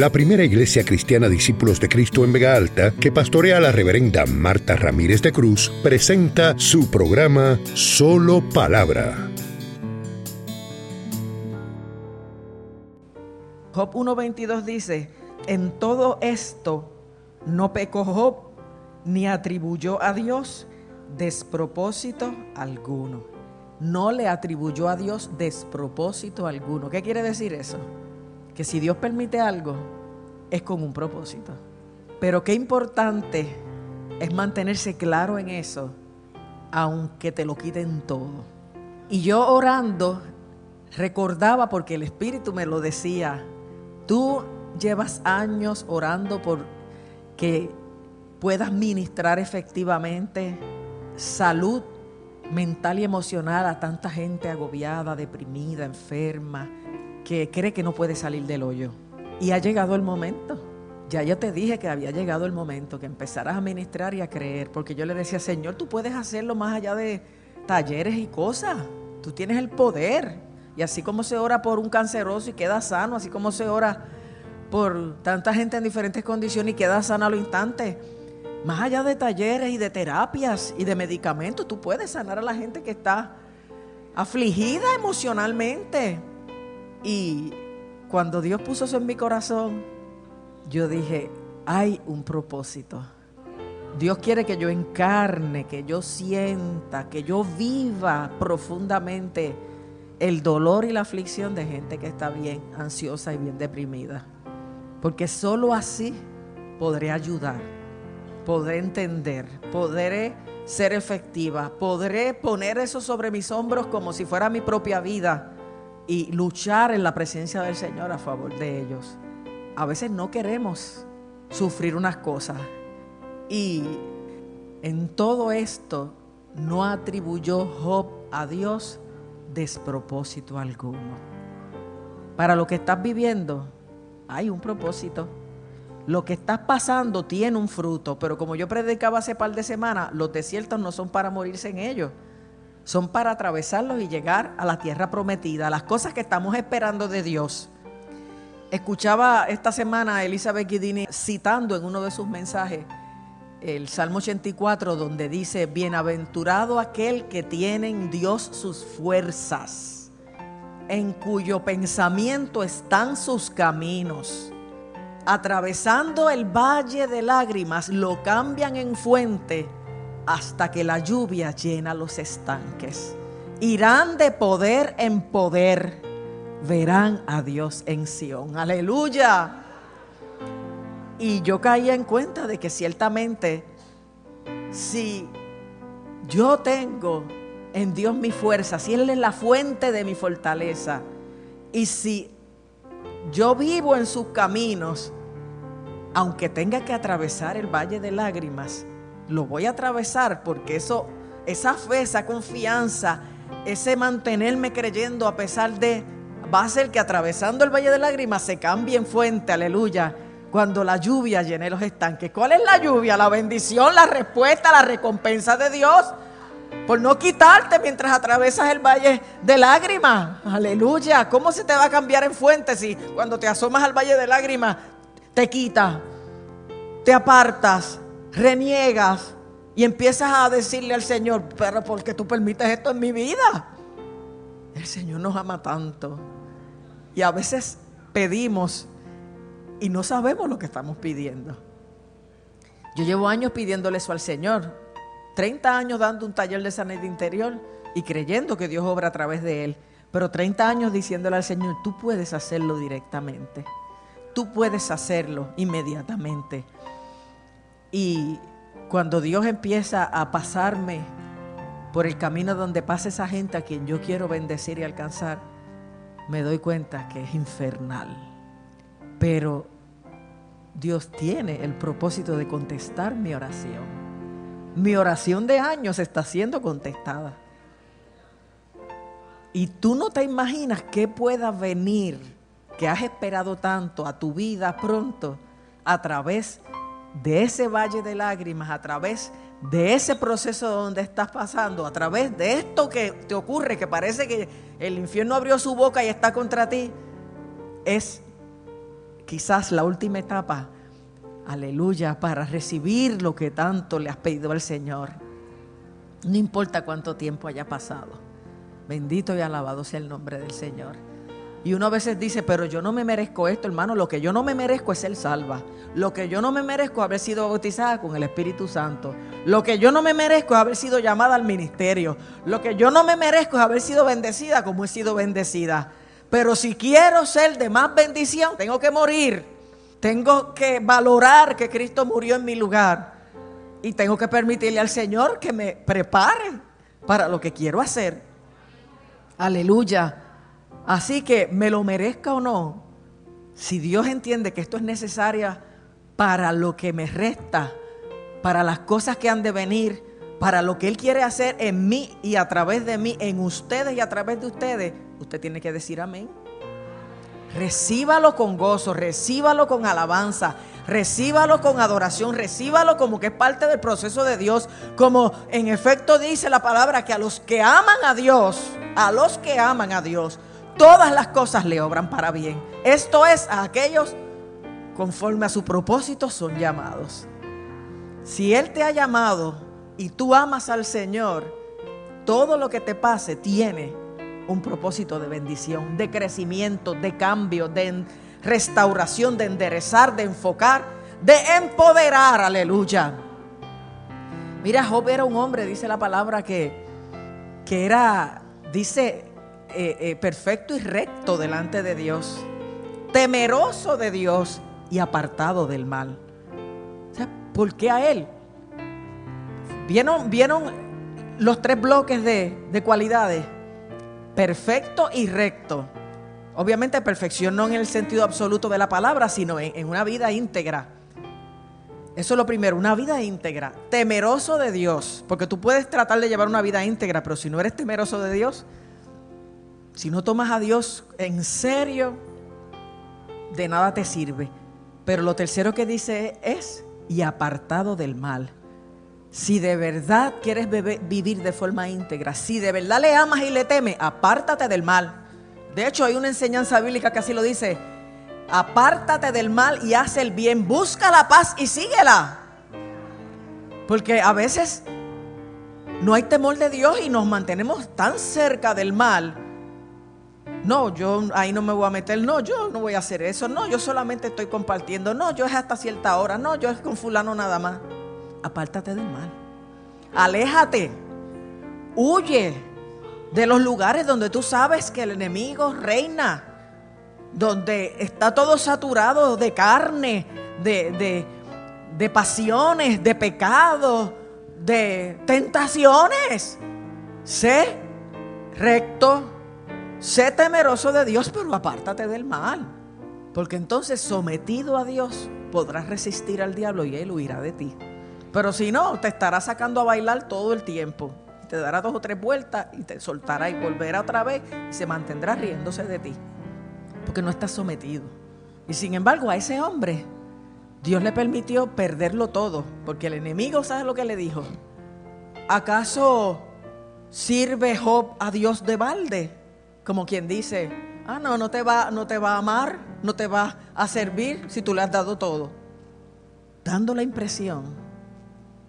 la primera iglesia cristiana Discípulos de Cristo en Vega Alta, que pastorea la reverenda Marta Ramírez de Cruz, presenta su programa Solo Palabra. Job 1.22 dice, en todo esto no pecó Job ni atribuyó a Dios despropósito alguno. No le atribuyó a Dios despropósito alguno. ¿Qué quiere decir eso? Que si Dios permite algo, es con un propósito. Pero qué importante es mantenerse claro en eso, aunque te lo quiten todo. Y yo orando, recordaba porque el Espíritu me lo decía, tú llevas años orando por que puedas ministrar efectivamente salud mental y emocional a tanta gente agobiada, deprimida, enferma, que cree que no puede salir del hoyo. Y ha llegado el momento. Ya yo te dije que había llegado el momento que empezaras a ministrar y a creer, porque yo le decía, Señor, tú puedes hacerlo más allá de talleres y cosas. Tú tienes el poder. Y así como se ora por un canceroso y queda sano, así como se ora por tanta gente en diferentes condiciones y queda sana al instante más allá de talleres y de terapias y de medicamentos, tú puedes sanar a la gente que está afligida emocionalmente. Y cuando Dios puso eso en mi corazón, yo dije, hay un propósito. Dios quiere que yo encarne, que yo sienta, que yo viva profundamente el dolor y la aflicción de gente que está bien ansiosa y bien deprimida. Porque solo así podré ayudar podré entender, podré ser efectiva, podré poner eso sobre mis hombros como si fuera mi propia vida y luchar en la presencia del Señor a favor de ellos. A veces no queremos sufrir unas cosas y en todo esto no atribuyó Job a Dios despropósito alguno. Para lo que estás viviendo hay un propósito. Lo que estás pasando tiene un fruto, pero como yo predicaba hace par de semanas, los desiertos no son para morirse en ellos, son para atravesarlos y llegar a la tierra prometida, las cosas que estamos esperando de Dios. Escuchaba esta semana a Elizabeth Guidini citando en uno de sus mensajes el Salmo 84, donde dice, bienaventurado aquel que tiene en Dios sus fuerzas, en cuyo pensamiento están sus caminos atravesando el valle de lágrimas, lo cambian en fuente hasta que la lluvia llena los estanques. Irán de poder en poder, verán a Dios en Sión. Aleluya. Y yo caía en cuenta de que ciertamente si yo tengo en Dios mi fuerza, si Él es la fuente de mi fortaleza, y si yo vivo en sus caminos, aunque tenga que atravesar el valle de lágrimas, lo voy a atravesar porque eso, esa fe, esa confianza, ese mantenerme creyendo a pesar de, va a ser que atravesando el valle de lágrimas se cambie en fuente, aleluya, cuando la lluvia llene los estanques. ¿Cuál es la lluvia? La bendición, la respuesta, la recompensa de Dios por no quitarte mientras atravesas el valle de lágrimas. Aleluya. ¿Cómo se te va a cambiar en fuente si cuando te asomas al valle de lágrimas te quita, te apartas, reniegas y empiezas a decirle al Señor, pero ¿por qué tú permites esto en mi vida? El Señor nos ama tanto. Y a veces pedimos y no sabemos lo que estamos pidiendo. Yo llevo años pidiéndole eso al Señor. 30 años dando un taller de sanidad interior y creyendo que Dios obra a través de él. Pero 30 años diciéndole al Señor, tú puedes hacerlo directamente. Tú puedes hacerlo inmediatamente. Y cuando Dios empieza a pasarme por el camino donde pasa esa gente a quien yo quiero bendecir y alcanzar, me doy cuenta que es infernal. Pero Dios tiene el propósito de contestar mi oración. Mi oración de años está siendo contestada. Y tú no te imaginas qué pueda venir, que has esperado tanto a tu vida pronto, a través de ese valle de lágrimas, a través de ese proceso donde estás pasando, a través de esto que te ocurre, que parece que el infierno abrió su boca y está contra ti, es quizás la última etapa, aleluya, para recibir lo que tanto le has pedido al Señor. No importa cuánto tiempo haya pasado. Bendito y alabado sea el nombre del Señor. Y uno a veces dice, pero yo no me merezco esto, hermano. Lo que yo no me merezco es ser salva. Lo que yo no me merezco es haber sido bautizada con el Espíritu Santo. Lo que yo no me merezco es haber sido llamada al ministerio. Lo que yo no me merezco es haber sido bendecida como he sido bendecida. Pero si quiero ser de más bendición, tengo que morir. Tengo que valorar que Cristo murió en mi lugar. Y tengo que permitirle al Señor que me prepare para lo que quiero hacer. Aleluya. Así que me lo merezca o no, si Dios entiende que esto es necesario para lo que me resta, para las cosas que han de venir, para lo que Él quiere hacer en mí y a través de mí, en ustedes y a través de ustedes, usted tiene que decir amén. Recíbalo con gozo, recíbalo con alabanza, recíbalo con adoración, recíbalo como que es parte del proceso de Dios, como en efecto dice la palabra que a los que aman a Dios, a los que aman a Dios, todas las cosas le obran para bien. Esto es a aquellos conforme a su propósito son llamados. Si Él te ha llamado y tú amas al Señor, todo lo que te pase tiene un propósito de bendición, de crecimiento, de cambio, de restauración, de enderezar, de enfocar, de empoderar, aleluya. Mira, Job era un hombre, dice la palabra, que, que era, dice, eh, eh, perfecto y recto delante de Dios, temeroso de Dios y apartado del mal. ¿Por qué a él? ¿Vieron, vieron los tres bloques de, de cualidades? Perfecto y recto. Obviamente perfección no en el sentido absoluto de la palabra, sino en, en una vida íntegra. Eso es lo primero, una vida íntegra, temeroso de Dios, porque tú puedes tratar de llevar una vida íntegra, pero si no eres temeroso de Dios, si no tomas a Dios en serio, de nada te sirve. Pero lo tercero que dice es, y apartado del mal. Si de verdad quieres vivir de forma íntegra, si de verdad le amas y le temes, apártate del mal. De hecho, hay una enseñanza bíblica que así lo dice. Apártate del mal y haz el bien. Busca la paz y síguela. Porque a veces no hay temor de Dios y nos mantenemos tan cerca del mal no, yo ahí no me voy a meter, no, yo no voy a hacer eso, no, yo solamente estoy compartiendo, no, yo es hasta cierta hora, no, yo es con fulano nada más. Apártate del mal. Aléjate. Huye de los lugares donde tú sabes que el enemigo reina, donde está todo saturado de carne, de, de, de pasiones, de pecados, de tentaciones. Sé recto Sé temeroso de Dios, pero apártate del mal. Porque entonces sometido a Dios podrás resistir al diablo y él huirá de ti. Pero si no, te estará sacando a bailar todo el tiempo. Te dará dos o tres vueltas y te soltará y volverá otra vez y se mantendrá riéndose de ti. Porque no estás sometido. Y sin embargo a ese hombre Dios le permitió perderlo todo. Porque el enemigo, ¿sabe lo que le dijo? ¿Acaso sirve Job a Dios de balde? Como quien dice, ah, no, no te, va, no te va a amar, no te va a servir si tú le has dado todo. Dando la impresión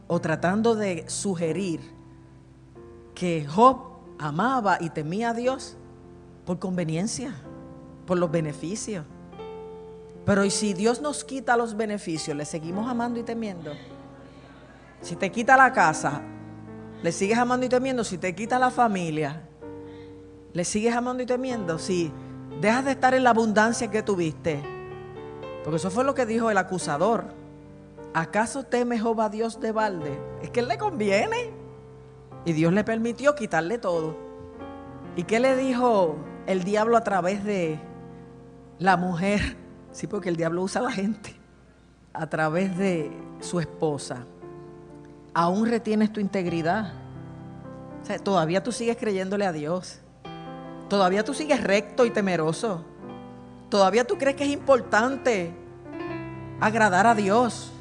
o tratando de sugerir que Job amaba y temía a Dios por conveniencia, por los beneficios. Pero ¿y si Dios nos quita los beneficios, le seguimos amando y temiendo? Si te quita la casa, le sigues amando y temiendo. Si te quita la familia, ¿Le sigues amando y temiendo? Si dejas de estar en la abundancia que tuviste. Porque eso fue lo que dijo el acusador. ¿Acaso teme Jehová Dios de balde? Es que él le conviene. Y Dios le permitió quitarle todo. ¿Y qué le dijo el diablo a través de la mujer? Sí, porque el diablo usa a la gente. A través de su esposa. Aún retienes tu integridad. O sea, todavía tú sigues creyéndole a Dios. Todavía tú sigues recto y temeroso. Todavía tú crees que es importante agradar a Dios.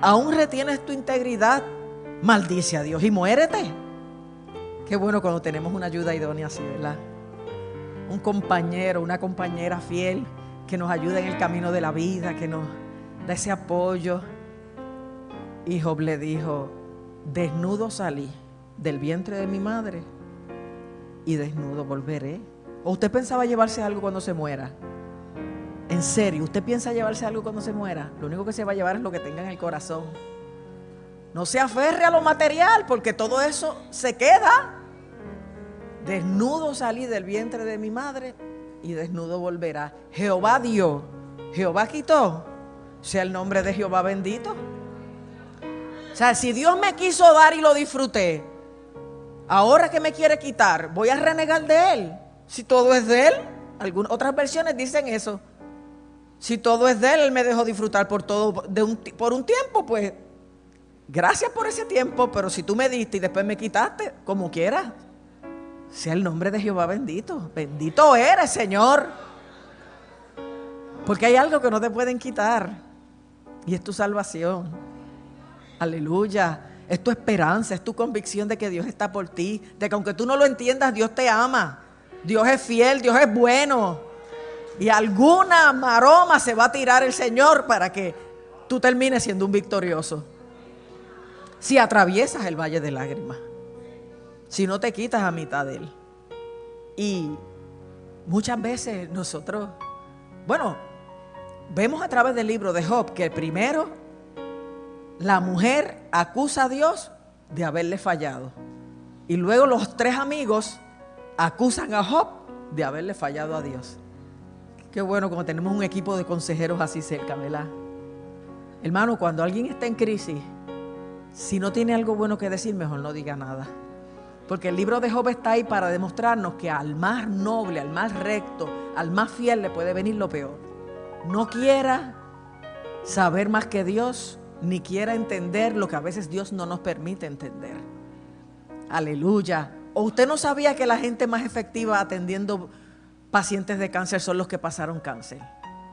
Aún retienes tu integridad. Maldice a Dios y muérete. Qué bueno cuando tenemos una ayuda idónea así, ¿verdad? Un compañero, una compañera fiel que nos ayuda en el camino de la vida, que nos da ese apoyo. Y Job le dijo, desnudo salí del vientre de mi madre y desnudo volveré. ¿O usted pensaba llevarse algo cuando se muera? En serio, ¿usted piensa llevarse algo cuando se muera? Lo único que se va a llevar es lo que tenga en el corazón. No se aferre a lo material porque todo eso se queda. Desnudo salí del vientre de mi madre y desnudo volverá. Jehová dio, Jehová quitó. Sea el nombre de Jehová bendito. O sea, si Dios me quiso dar y lo disfruté, ahora que me quiere quitar, voy a renegar de Él. Si todo es de Él, algunas otras versiones dicen eso. Si todo es de Él, Él me dejó disfrutar por todo de un, por un tiempo, pues gracias por ese tiempo, pero si tú me diste y después me quitaste, como quieras, sea el nombre de Jehová bendito. Bendito eres, Señor. Porque hay algo que no te pueden quitar y es tu salvación. Aleluya. Es tu esperanza, es tu convicción de que Dios está por ti, de que aunque tú no lo entiendas, Dios te ama. Dios es fiel, Dios es bueno. Y alguna maroma se va a tirar el Señor para que tú termines siendo un victorioso. Si atraviesas el valle de lágrimas, si no te quitas a mitad de él. Y muchas veces nosotros, bueno, vemos a través del libro de Job que primero la mujer acusa a Dios de haberle fallado. Y luego los tres amigos acusan a Job de haberle fallado a Dios. Qué bueno como tenemos un equipo de consejeros así cerca, ¿verdad? Hermano, cuando alguien está en crisis, si no tiene algo bueno que decir, mejor no diga nada. Porque el libro de Job está ahí para demostrarnos que al más noble, al más recto, al más fiel le puede venir lo peor. No quiera saber más que Dios, ni quiera entender lo que a veces Dios no nos permite entender. Aleluya. ¿O usted no sabía que la gente más efectiva atendiendo pacientes de cáncer son los que pasaron cáncer?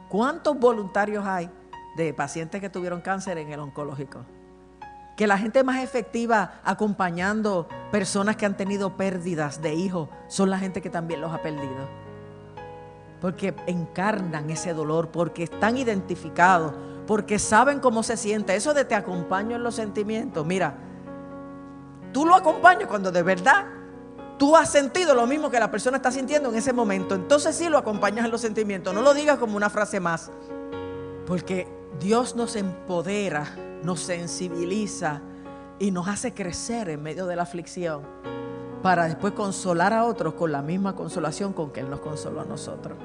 ¿Cuántos voluntarios hay de pacientes que tuvieron cáncer en el oncológico? Que la gente más efectiva acompañando personas que han tenido pérdidas de hijos son la gente que también los ha perdido. Porque encarnan ese dolor, porque están identificados, porque saben cómo se siente. Eso de te acompaño en los sentimientos. Mira, tú lo acompañas cuando de verdad tú has sentido lo mismo que la persona está sintiendo en ese momento. Entonces sí lo acompañas en los sentimientos. No lo digas como una frase más. Porque Dios nos empodera, nos sensibiliza y nos hace crecer en medio de la aflicción para después consolar a otros con la misma consolación con que Él nos consoló a nosotros.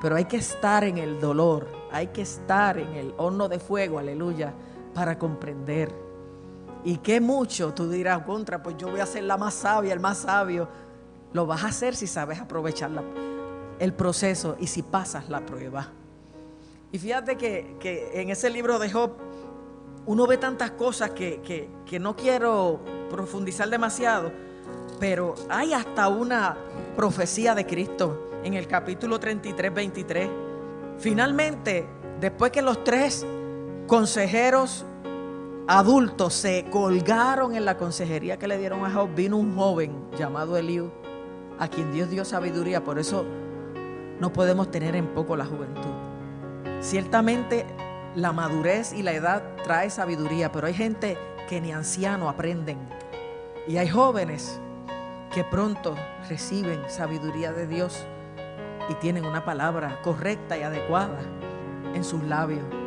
Pero hay que estar en el dolor, hay que estar en el horno de fuego, aleluya, para comprender y qué mucho tú dirás, contra, pues yo voy a ser la más sabia, el más sabio. Lo vas a hacer si sabes aprovechar el proceso y si pasas la prueba. Y fíjate que, en ese libro de Job uno ve tantas cosas que, que no quiero profundizar demasiado, pero hay hasta una profecía de Cristo en el capítulo 33, 23. Finalmente, después que los tres consejeros adultos se colgaron en la consejería que le dieron a Job, vino un joven llamado Eliú, a quien Dios dio sabiduría. Por eso no podemos tener en poco la juventud. Ciertamente la madurez y la edad trae sabiduría, pero hay gente que ni anciano aprenden. Y hay jóvenes que pronto reciben sabiduría de Dios y tienen una palabra correcta y adecuada en sus labios.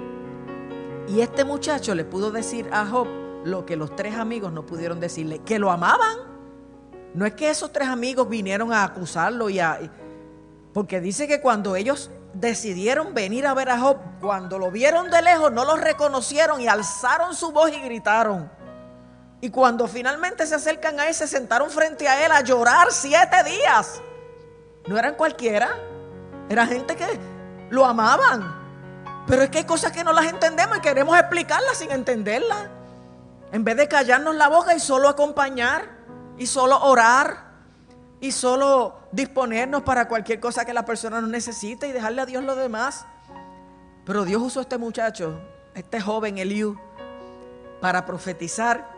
Y este muchacho le pudo decir a Job lo que los tres amigos no pudieron decirle, que lo amaban. No es que esos tres amigos vinieron a acusarlo y a... Porque dice que cuando ellos decidieron venir a ver a Job, cuando lo vieron de lejos no lo reconocieron y alzaron su voz y gritaron. Y cuando finalmente se acercan a él, se sentaron frente a él a llorar siete días. No eran cualquiera, era gente que lo amaban. Pero es que hay cosas que no las entendemos y queremos explicarlas sin entenderlas. En vez de callarnos la boca y solo acompañar y solo orar y solo disponernos para cualquier cosa que la persona nos necesite y dejarle a Dios lo demás. Pero Dios usó a este muchacho, este joven Eliú, para profetizar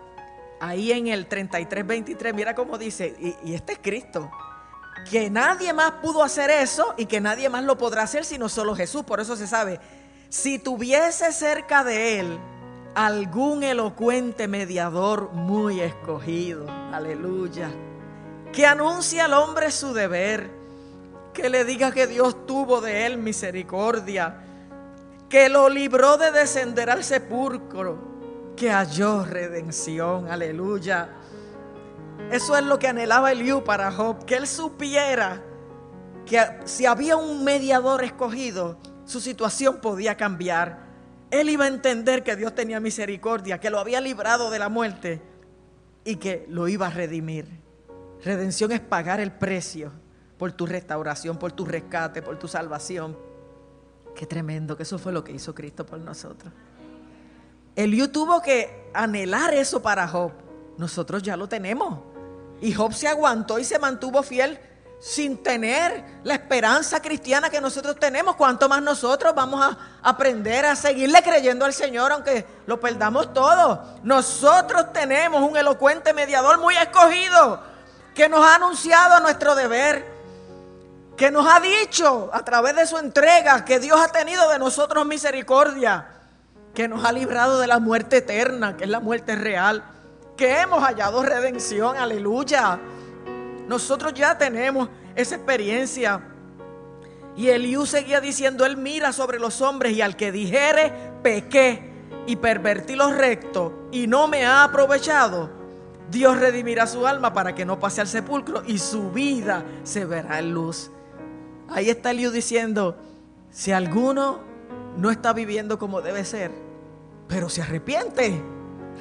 ahí en el 33, 23. Mira cómo dice, y, y este es Cristo. que nadie más pudo hacer eso y que nadie más lo podrá hacer sino solo Jesús. Por eso se sabe, si tuviese cerca de él algún elocuente mediador muy escogido, aleluya, que anuncie al hombre su deber, que le diga que Dios tuvo de él misericordia, que lo libró de descender al sepulcro, que halló redención, aleluya. Eso es lo que anhelaba Eliú para Job, que él supiera que si había un mediador escogido, su situación podía cambiar. Él iba a entender que Dios tenía misericordia, que lo había librado de la muerte y que lo iba a redimir. Redención es pagar el precio por tu restauración, por tu rescate, por tu salvación. Qué tremendo que eso fue lo que hizo Cristo por nosotros. Eliú tuvo que anhelar eso para Job. Nosotros ya lo tenemos. Y Job se aguantó y se mantuvo fiel sin tener la esperanza cristiana que nosotros tenemos. Cuanto más nosotros vamos a aprender a seguirle creyendo al Señor, aunque lo perdamos todo. Nosotros tenemos un elocuente mediador muy escogido que nos ha anunciado nuestro deber, que nos ha dicho a través de su entrega que Dios ha tenido de nosotros misericordia, que nos ha librado de la muerte eterna, que es la muerte real que hemos hallado redención, aleluya. Nosotros ya tenemos esa experiencia. Y Eliú seguía diciendo, él mira sobre los hombres y al que dijere, pequé y pervertí lo recto y no me ha aprovechado, Dios redimirá su alma para que no pase al sepulcro y su vida se verá en luz. Ahí está Eliú diciendo, si alguno no está viviendo como debe ser, pero se arrepiente,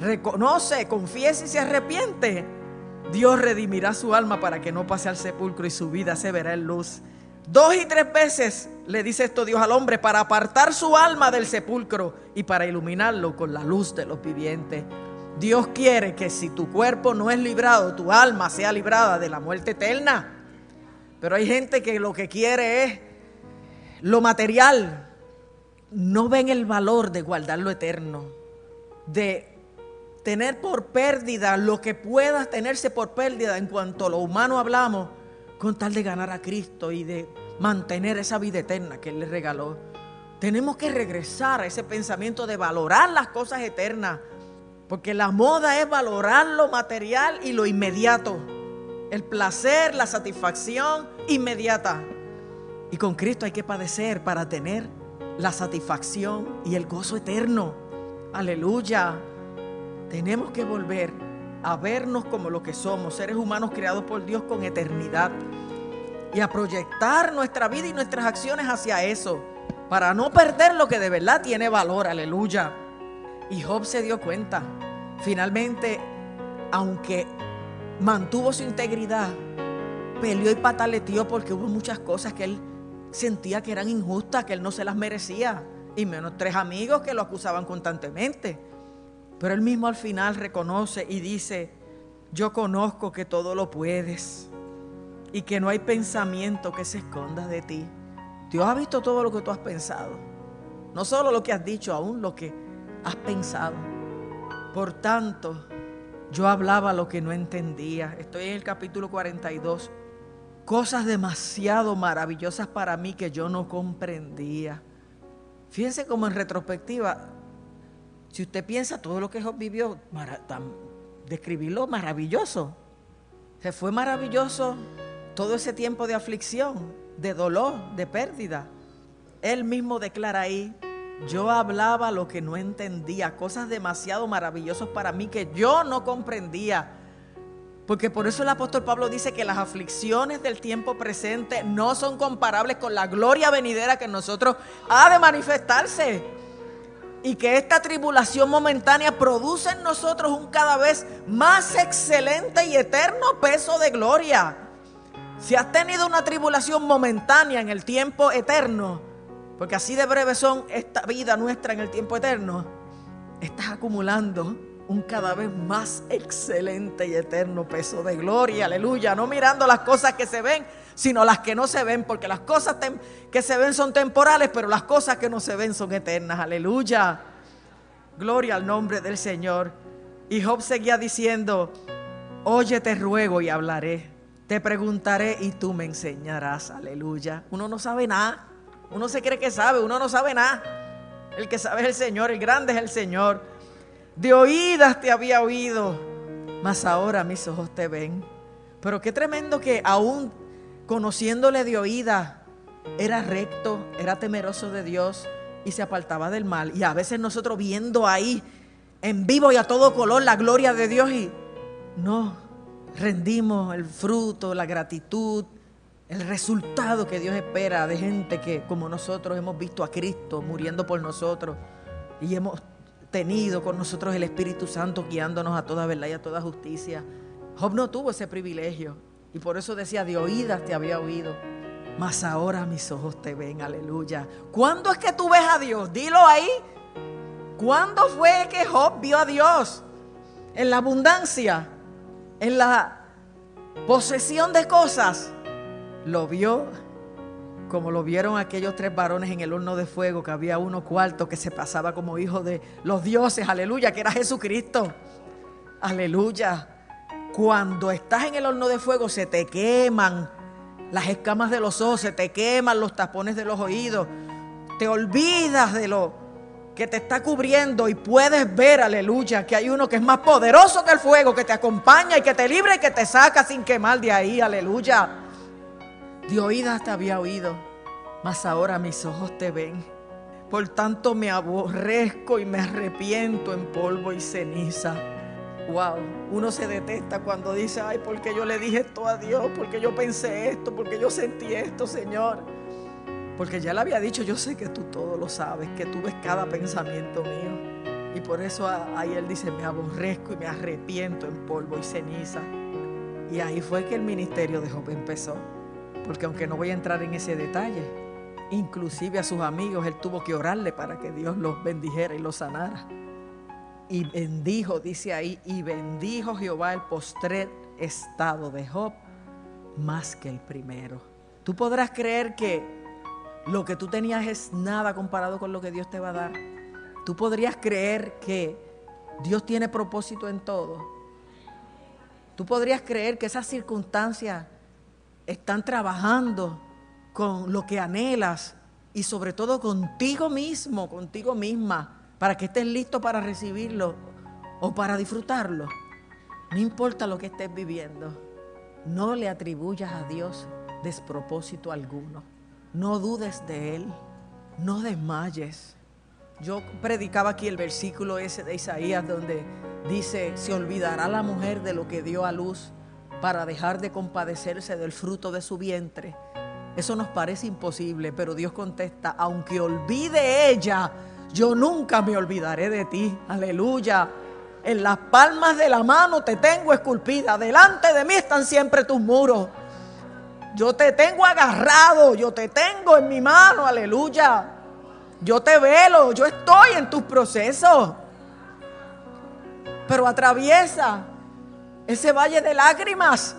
reconoce, confiesa y se arrepiente, Dios redimirá su alma para que no pase al sepulcro y su vida se verá en luz. Dos y tres veces le dice esto Dios al hombre para apartar su alma del sepulcro y para iluminarlo con la luz de los vivientes. Dios quiere que si tu cuerpo no es librado, tu alma sea librada de la muerte eterna. Pero hay gente que lo que quiere es lo material. No ven el valor de guardar lo eterno, de tener por pérdida lo que pueda tenerse por pérdida en cuanto a lo humano hablamos, con tal de ganar a Cristo y de mantener esa vida eterna que Él le regaló. Tenemos que regresar a ese pensamiento de valorar las cosas eternas, porque la moda es valorar lo material y lo inmediato, el placer, la satisfacción inmediata. Y con Cristo hay que padecer para tener la satisfacción y el gozo eterno. Aleluya. Tenemos que volver a vernos como lo que somos, seres humanos creados por Dios con eternidad. Y a proyectar nuestra vida y nuestras acciones hacia eso, para no perder lo que de verdad tiene valor, aleluya. Y Job se dio cuenta, finalmente, aunque mantuvo su integridad, peleó y pataleteó porque hubo muchas cosas que él sentía que eran injustas, que él no se las merecía, y menos tres amigos que lo acusaban constantemente. Pero él mismo al final reconoce y dice, yo conozco que todo lo puedes y que no hay pensamiento que se esconda de ti. Dios ha visto todo lo que tú has pensado. No solo lo que has dicho, aún lo que has pensado. Por tanto, yo hablaba lo que no entendía. Estoy en el capítulo 42. Cosas demasiado maravillosas para mí que yo no comprendía. Fíjense como en retrospectiva si usted piensa todo lo que Job vivió, describirlo maravilloso. Se fue maravilloso todo ese tiempo de aflicción, de dolor, de pérdida. Él mismo declara ahí, yo hablaba lo que no entendía, cosas demasiado maravillosas para mí que yo no comprendía. Porque por eso el apóstol Pablo dice que las aflicciones del tiempo presente no son comparables con la gloria venidera que en nosotros ha de manifestarse y que esta tribulación momentánea produce en nosotros un cada vez más excelente y eterno peso de gloria. Si has tenido una tribulación momentánea en el tiempo eterno, porque así de breve son esta vida nuestra en el tiempo eterno, estás acumulando un cada vez más excelente y eterno peso de gloria, aleluya, no mirando las cosas que se ven, sino las que no se ven, porque las cosas que se ven son temporales, pero las cosas que no se ven son eternas. Aleluya. Gloria al nombre del Señor. Y Job seguía diciendo, oye te ruego y hablaré. Te preguntaré y tú me enseñarás. Aleluya. Uno no sabe nada. Uno se cree que sabe, uno no sabe nada. El que sabe es el Señor, el grande es el Señor. De oídas te había oído, mas ahora mis ojos te ven. Pero qué tremendo que aún conociéndole de oídas, era recto, era temeroso de Dios y se apartaba del mal. Y a veces nosotros viendo ahí en vivo y a todo color la gloria de Dios y no rendimos el fruto, la gratitud, el resultado que Dios espera de gente que como nosotros hemos visto a Cristo muriendo por nosotros y hemos tenido con nosotros el Espíritu Santo guiándonos a toda verdad y a toda justicia. Job no tuvo ese privilegio y por eso decía, de oídas te había oído, mas ahora mis ojos te ven, aleluya. ¿Cuándo es que tú ves a Dios? Dilo ahí. ¿Cuándo fue que Job vio a Dios? En la abundancia, en la posesión de cosas. Lo vio como lo vieron aquellos tres varones en el horno de fuego, que había uno cuarto que se pasaba como hijo de los dioses, aleluya, que era Jesucristo. Aleluya. Cuando estás en el horno de fuego se te queman las escamas de los ojos, se te queman los tapones de los oídos, te olvidas de lo que te está cubriendo y puedes ver, aleluya, que hay uno que es más poderoso que el fuego, que te acompaña y que te libra y que te saca sin quemar de ahí, aleluya. De oídas te había oído, mas ahora mis ojos te ven. Por tanto me aborrezco y me arrepiento en polvo y ceniza. Wow, uno se detesta cuando dice, ay, porque yo le dije esto a Dios, porque yo pensé esto, porque yo sentí esto, Señor. Porque ya le había dicho, yo sé que tú todo lo sabes, que tú ves cada pensamiento mío. Y por eso ahí él dice, me aborrezco y me arrepiento en polvo y ceniza. Y ahí fue que el ministerio de Job empezó. Porque aunque no voy a entrar en ese detalle, inclusive a sus amigos él tuvo que orarle para que Dios los bendijera y los sanara. Y bendijo, dice ahí, y bendijo Jehová el postrer estado de Job más que el primero. Tú podrás creer que lo que tú tenías es nada comparado con lo que Dios te va a dar. Tú podrías creer que Dios tiene propósito en todo. Tú podrías creer que esas circunstancias están trabajando con lo que anhelas y sobre todo contigo mismo, contigo misma para que estés listo para recibirlo o para disfrutarlo. No importa lo que estés viviendo, no le atribuyas a Dios despropósito alguno. No dudes de Él, no desmayes. Yo predicaba aquí el versículo ese de Isaías donde dice, se olvidará la mujer de lo que dio a luz para dejar de compadecerse del fruto de su vientre. Eso nos parece imposible, pero Dios contesta, aunque olvide ella yo nunca me olvidaré de ti. Aleluya. En las palmas de la mano te tengo esculpida. Delante de mí están siempre tus muros. Yo te tengo agarrado. Yo te tengo en mi mano. Aleluya. Yo te velo. Yo estoy en tus procesos. Pero atraviesa ese valle de lágrimas.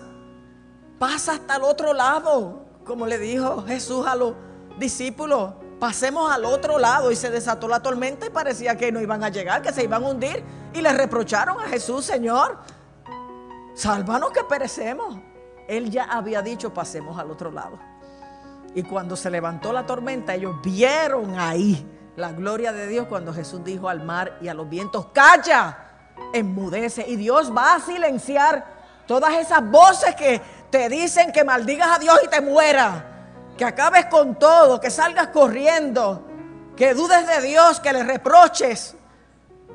Pasa hasta el otro lado. Como le dijo Jesús a los discípulos pasemos al otro lado y se desató la tormenta y parecía que no iban a llegar, que se iban a hundir. Y le reprocharon a Jesús, Señor, sálvanos que perecemos. Él ya había dicho, pasemos al otro lado. Y cuando se levantó la tormenta, ellos vieron ahí la gloria de Dios cuando Jesús dijo al mar y a los vientos, calla, enmudece. Y Dios va a silenciar todas esas voces que te dicen que maldigas a Dios y te mueras que acabes con todo, que salgas corriendo, que dudes de Dios, que le reproches,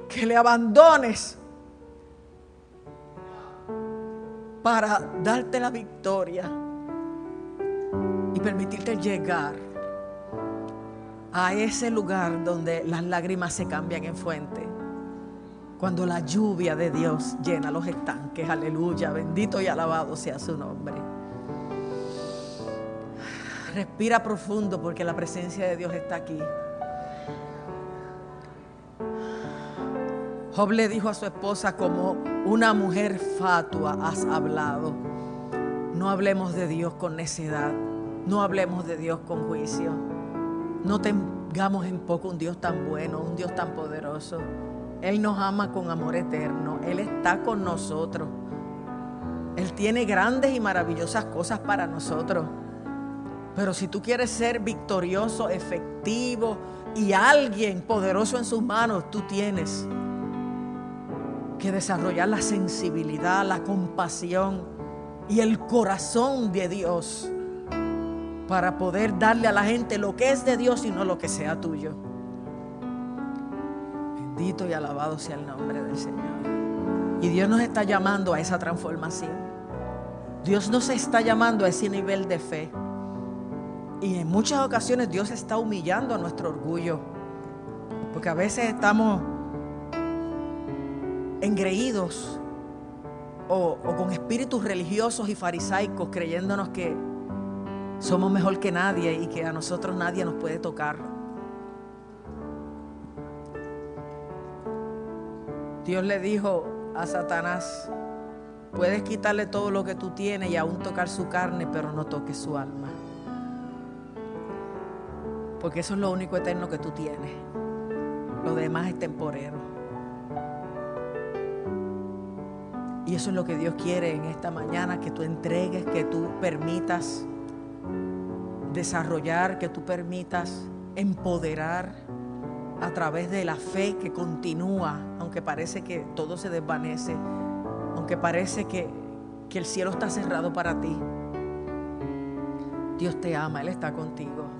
que le abandones para darte la victoria y permitirte llegar a ese lugar donde las lágrimas se cambian en fuente. Cuando la lluvia de Dios llena los estanques, aleluya, bendito y alabado sea su nombre. Respira profundo porque la presencia de Dios está aquí. Job le dijo a su esposa como una mujer fatua has hablado. No hablemos de Dios con necedad. No hablemos de Dios con juicio. No tengamos en poco un Dios tan bueno, un Dios tan poderoso. Él nos ama con amor eterno. Él está con nosotros. Él tiene grandes y maravillosas cosas para nosotros. Pero si tú quieres ser victorioso, efectivo y alguien poderoso en sus manos, tú tienes que desarrollar la sensibilidad, la compasión y el corazón de Dios para poder darle a la gente lo que es de Dios y no lo que sea tuyo. Bendito y alabado sea el nombre del Señor. Y Dios nos está llamando a esa transformación. Dios nos está llamando a ese nivel de fe. Y en muchas ocasiones Dios está humillando a nuestro orgullo. Porque a veces estamos engreídos o, con espíritus religiosos y farisaicos creyéndonos que somos mejor que nadie y que a nosotros nadie nos puede tocar. Dios le dijo a Satanás, puedes quitarle todo lo que tú tienes y aún tocar su carne, pero no toques su alma. Porque eso es lo único eterno que tú tienes. Lo demás es temporero. Y eso es lo que Dios quiere en esta mañana, que tú entregues, que tú permitas desarrollar, que tú permitas empoderar a través de la fe que continúa, aunque parece que todo se desvanece, aunque parece que, que el cielo está cerrado para ti. Dios te ama, Él está contigo.